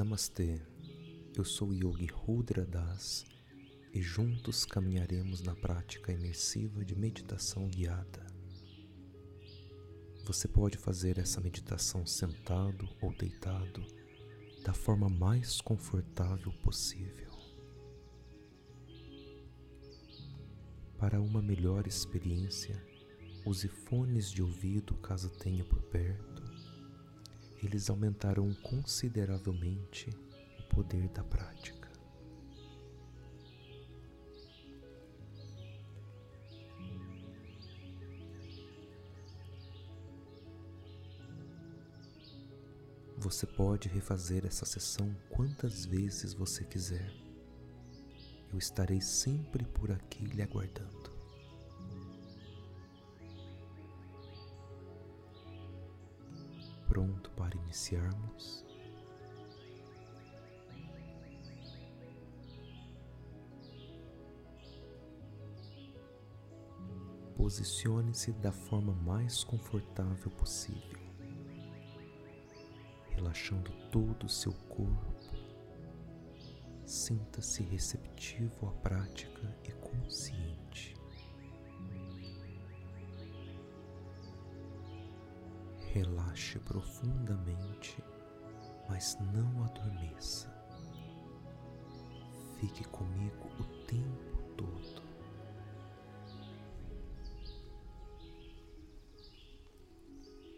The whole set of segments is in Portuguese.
Namastê, eu sou Yogi Rudra Das e juntos caminharemos na prática imersiva de meditação guiada. Você pode fazer essa meditação sentado ou deitado da forma mais confortável possível. Para uma melhor experiência, use fones de ouvido caso tenha por perto. Eles aumentarão consideravelmente o poder da prática. Você pode refazer essa sessão quantas vezes você quiser. Eu estarei sempre por aqui lhe aguardando. Pronto para iniciarmos? Posicione-se da forma mais confortável possível relaxando todo o seu corpo. Sinta-se receptivo à prática e consciente. Relaxe profundamente, mas não adormeça. Fique comigo o tempo todo.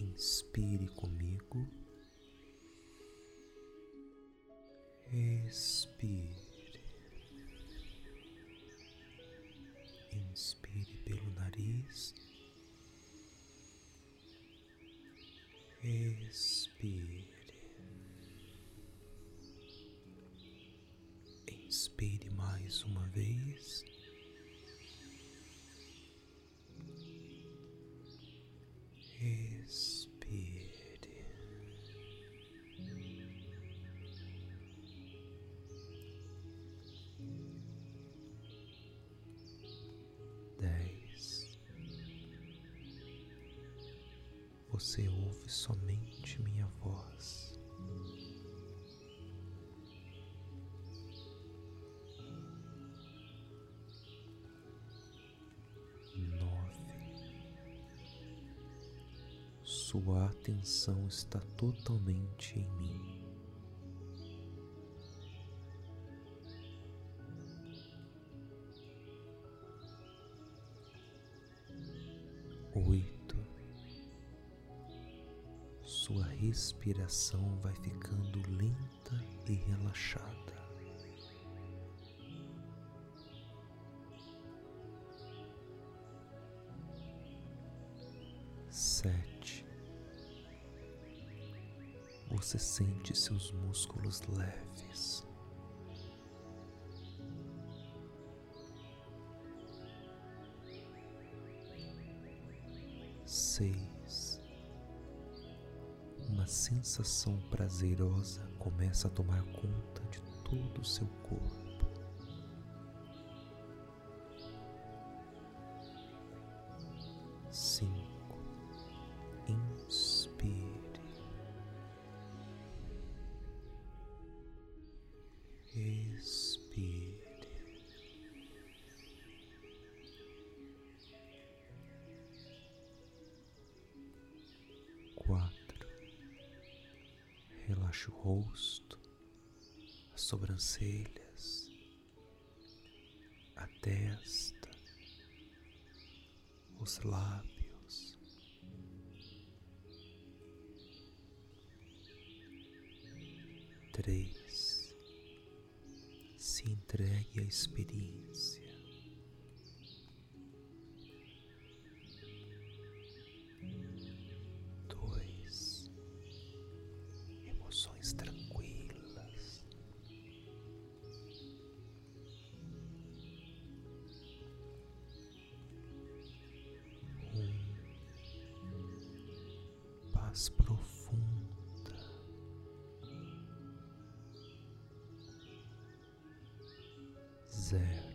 Inspire comigo. Expire. Expire. Inspire mais uma vez. Expire. dez. Você ouve somente minha voz. Nove. Sua atenção está totalmente em mim. Respiração vai ficando lenta e relaxada. Sete, você sente seus músculos leves. seis. Uma sensação prazerosa começa a tomar conta de todo o seu corpo. O rosto, as sobrancelhas, a testa, os lábios. Três. Se entregue à experiência. Paz profunda. Zero,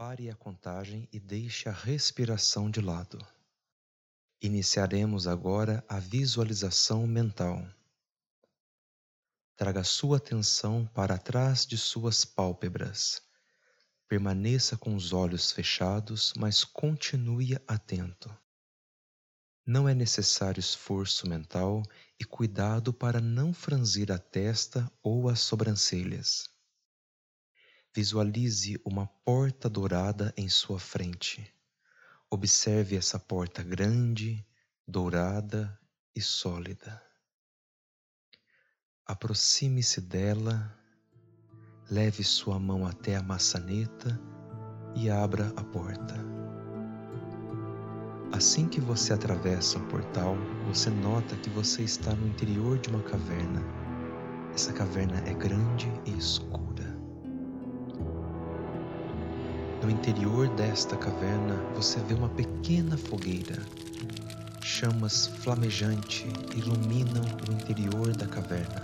Pare a contagem e deixe a respiração de lado. Iniciaremos agora a visualização mental. Traga sua atenção para trás de suas pálpebras. Permaneça com os olhos fechados, mas continue atento. Não é necessário esforço mental e cuidado para não franzir a testa ou as sobrancelhas. Visualize uma porta dourada em sua frente. Observe essa porta grande, dourada e sólida. Aproxime-se dela, leve sua mão até a maçaneta e abra a porta. Assim que você atravessa o portal, você nota que você está no interior de uma caverna. Essa caverna é grande e escura. No interior desta caverna você vê uma pequena fogueira. Chamas flamejantes iluminam o interior da caverna.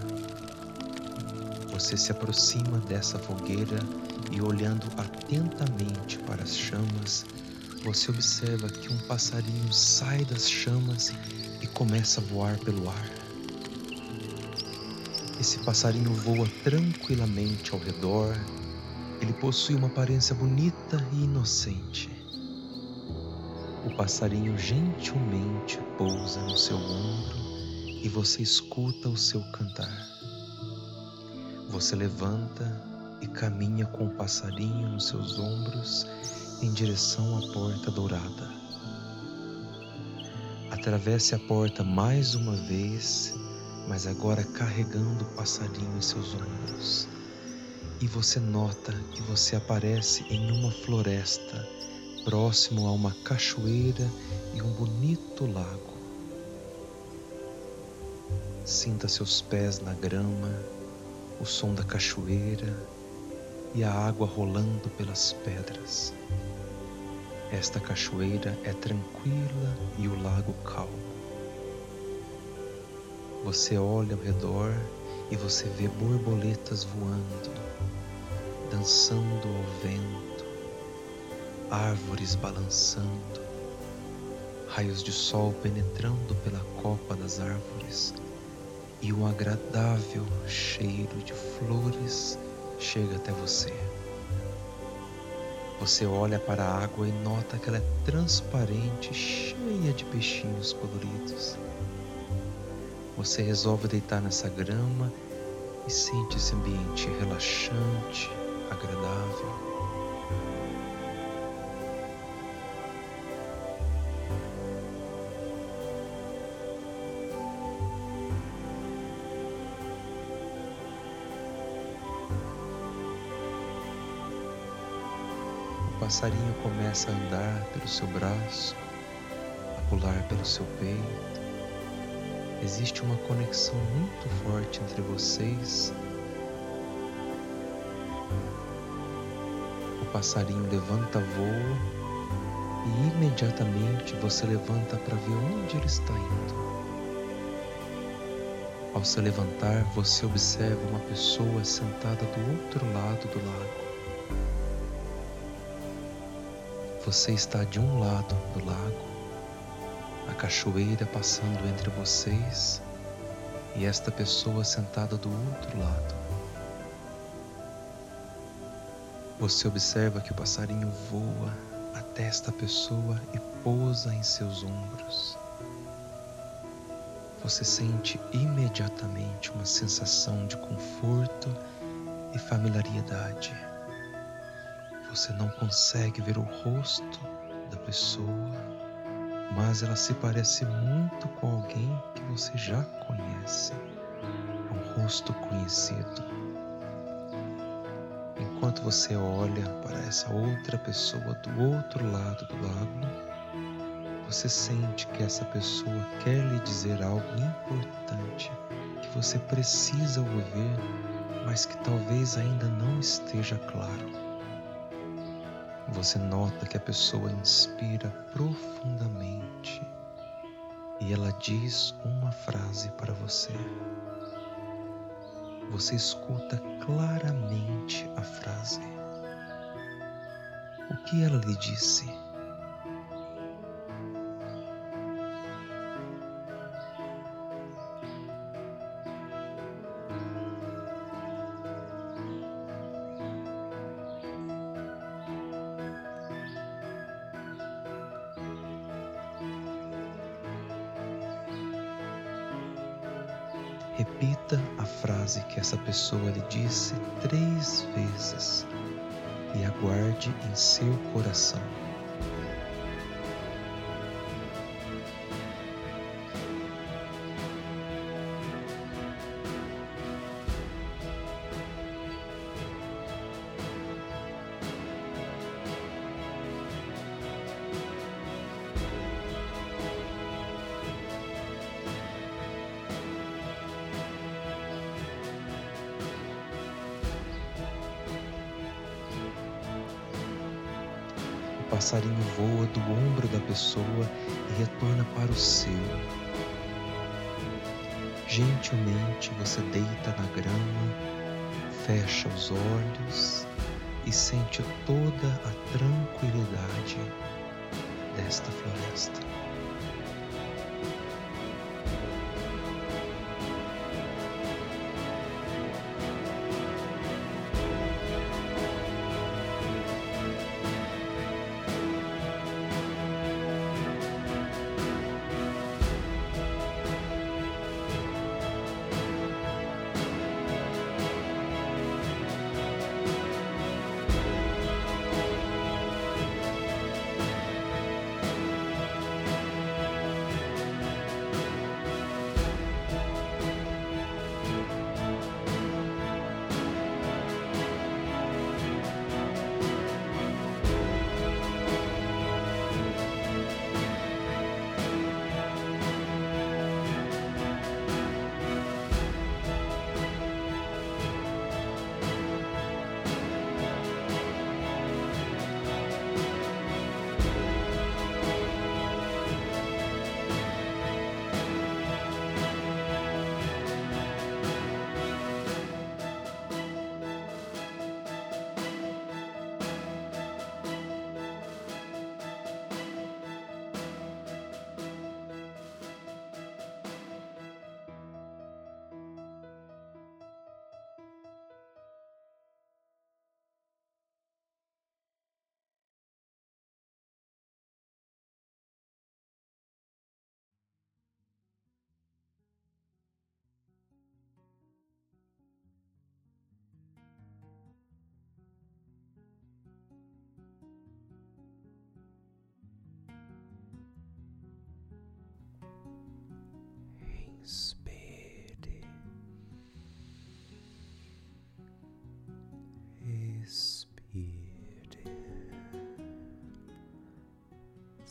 Você se aproxima dessa fogueira e, olhando atentamente para as chamas, você observa que um passarinho sai das chamas e começa a voar pelo ar. Esse passarinho voa tranquilamente ao redor, ele possui uma aparência bonita e inocente. O passarinho gentilmente pousa no seu ombro e você escuta o seu cantar. Você levanta e caminha com o passarinho nos seus ombros em direção à porta dourada. Atravesse a porta mais uma vez, mas agora carregando o passarinho em seus ombros e você nota que você aparece em uma floresta, próximo a uma cachoeira e um bonito lago. Sinta seus pés na grama, o som da cachoeira e a água rolando pelas pedras. Esta cachoeira é tranquila e o lago calmo. Você olha ao redor e você vê borboletas voando, dançando ao vento, árvores balançando, raios de sol penetrando pela copa das árvores e um agradável cheiro de flores chega até você. Você olha para a água e nota que ela é transparente, cheia de peixinhos coloridos. Você resolve deitar nessa grama e sente esse ambiente relaxante, agradável. O passarinho começa a andar pelo seu braço, a pular pelo seu peito Existe uma conexão muito forte entre vocês. O passarinho levanta voo e imediatamente você levanta para ver onde ele está indo. Ao se levantar, você observa uma pessoa sentada do outro lado do lago. Você está de um lado do lago a cachoeira passando entre vocês e esta pessoa sentada do outro lado. Você observa que o passarinho voa até esta pessoa e pousa em seus ombros. Você sente imediatamente uma sensação de conforto e familiaridade. Você não consegue ver o rosto da pessoa mas ela se parece muito com alguém que você já conhece. É um rosto conhecido. Enquanto você olha para essa outra pessoa do outro lado do lago, você sente que essa pessoa quer lhe dizer algo importante que você precisa ouvir, mas que talvez ainda não esteja claro. Você nota que a pessoa inspira profundamente e ela diz uma frase para você. Você escuta claramente a frase. O que ela lhe disse? Repita a frase que essa pessoa lhe disse três vezes e aguarde em seu coração. Passarinho voa do ombro da pessoa e retorna para o seu. Gentilmente você deita na grama, fecha os olhos e sente toda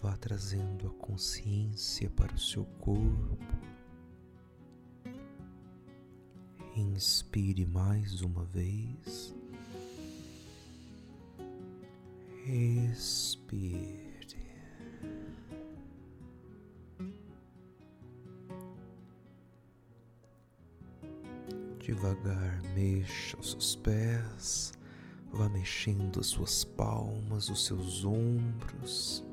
vá trazendo a consciência para o seu corpo. Inspire mais uma vez. Expire. Devagar mexa os seus pés, vá mexendo as suas palmas, os seus ombros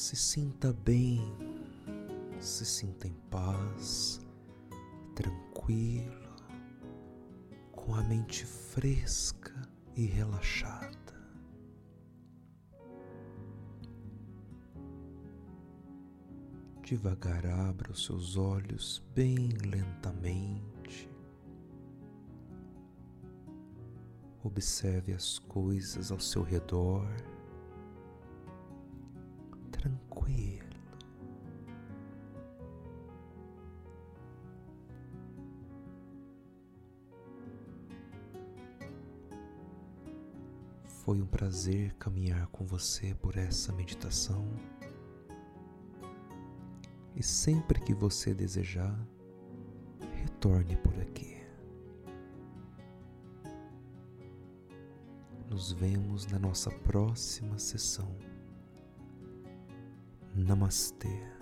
se sinta bem, se sinta em paz, tranquilo, com a mente fresca e relaxada. Devagar abra os seus olhos bem lentamente. Observe as coisas ao seu redor tranquilo. Foi um prazer caminhar com você por essa meditação. E sempre que você desejar, retorne por aqui. Nos vemos na nossa próxima sessão. Namastê.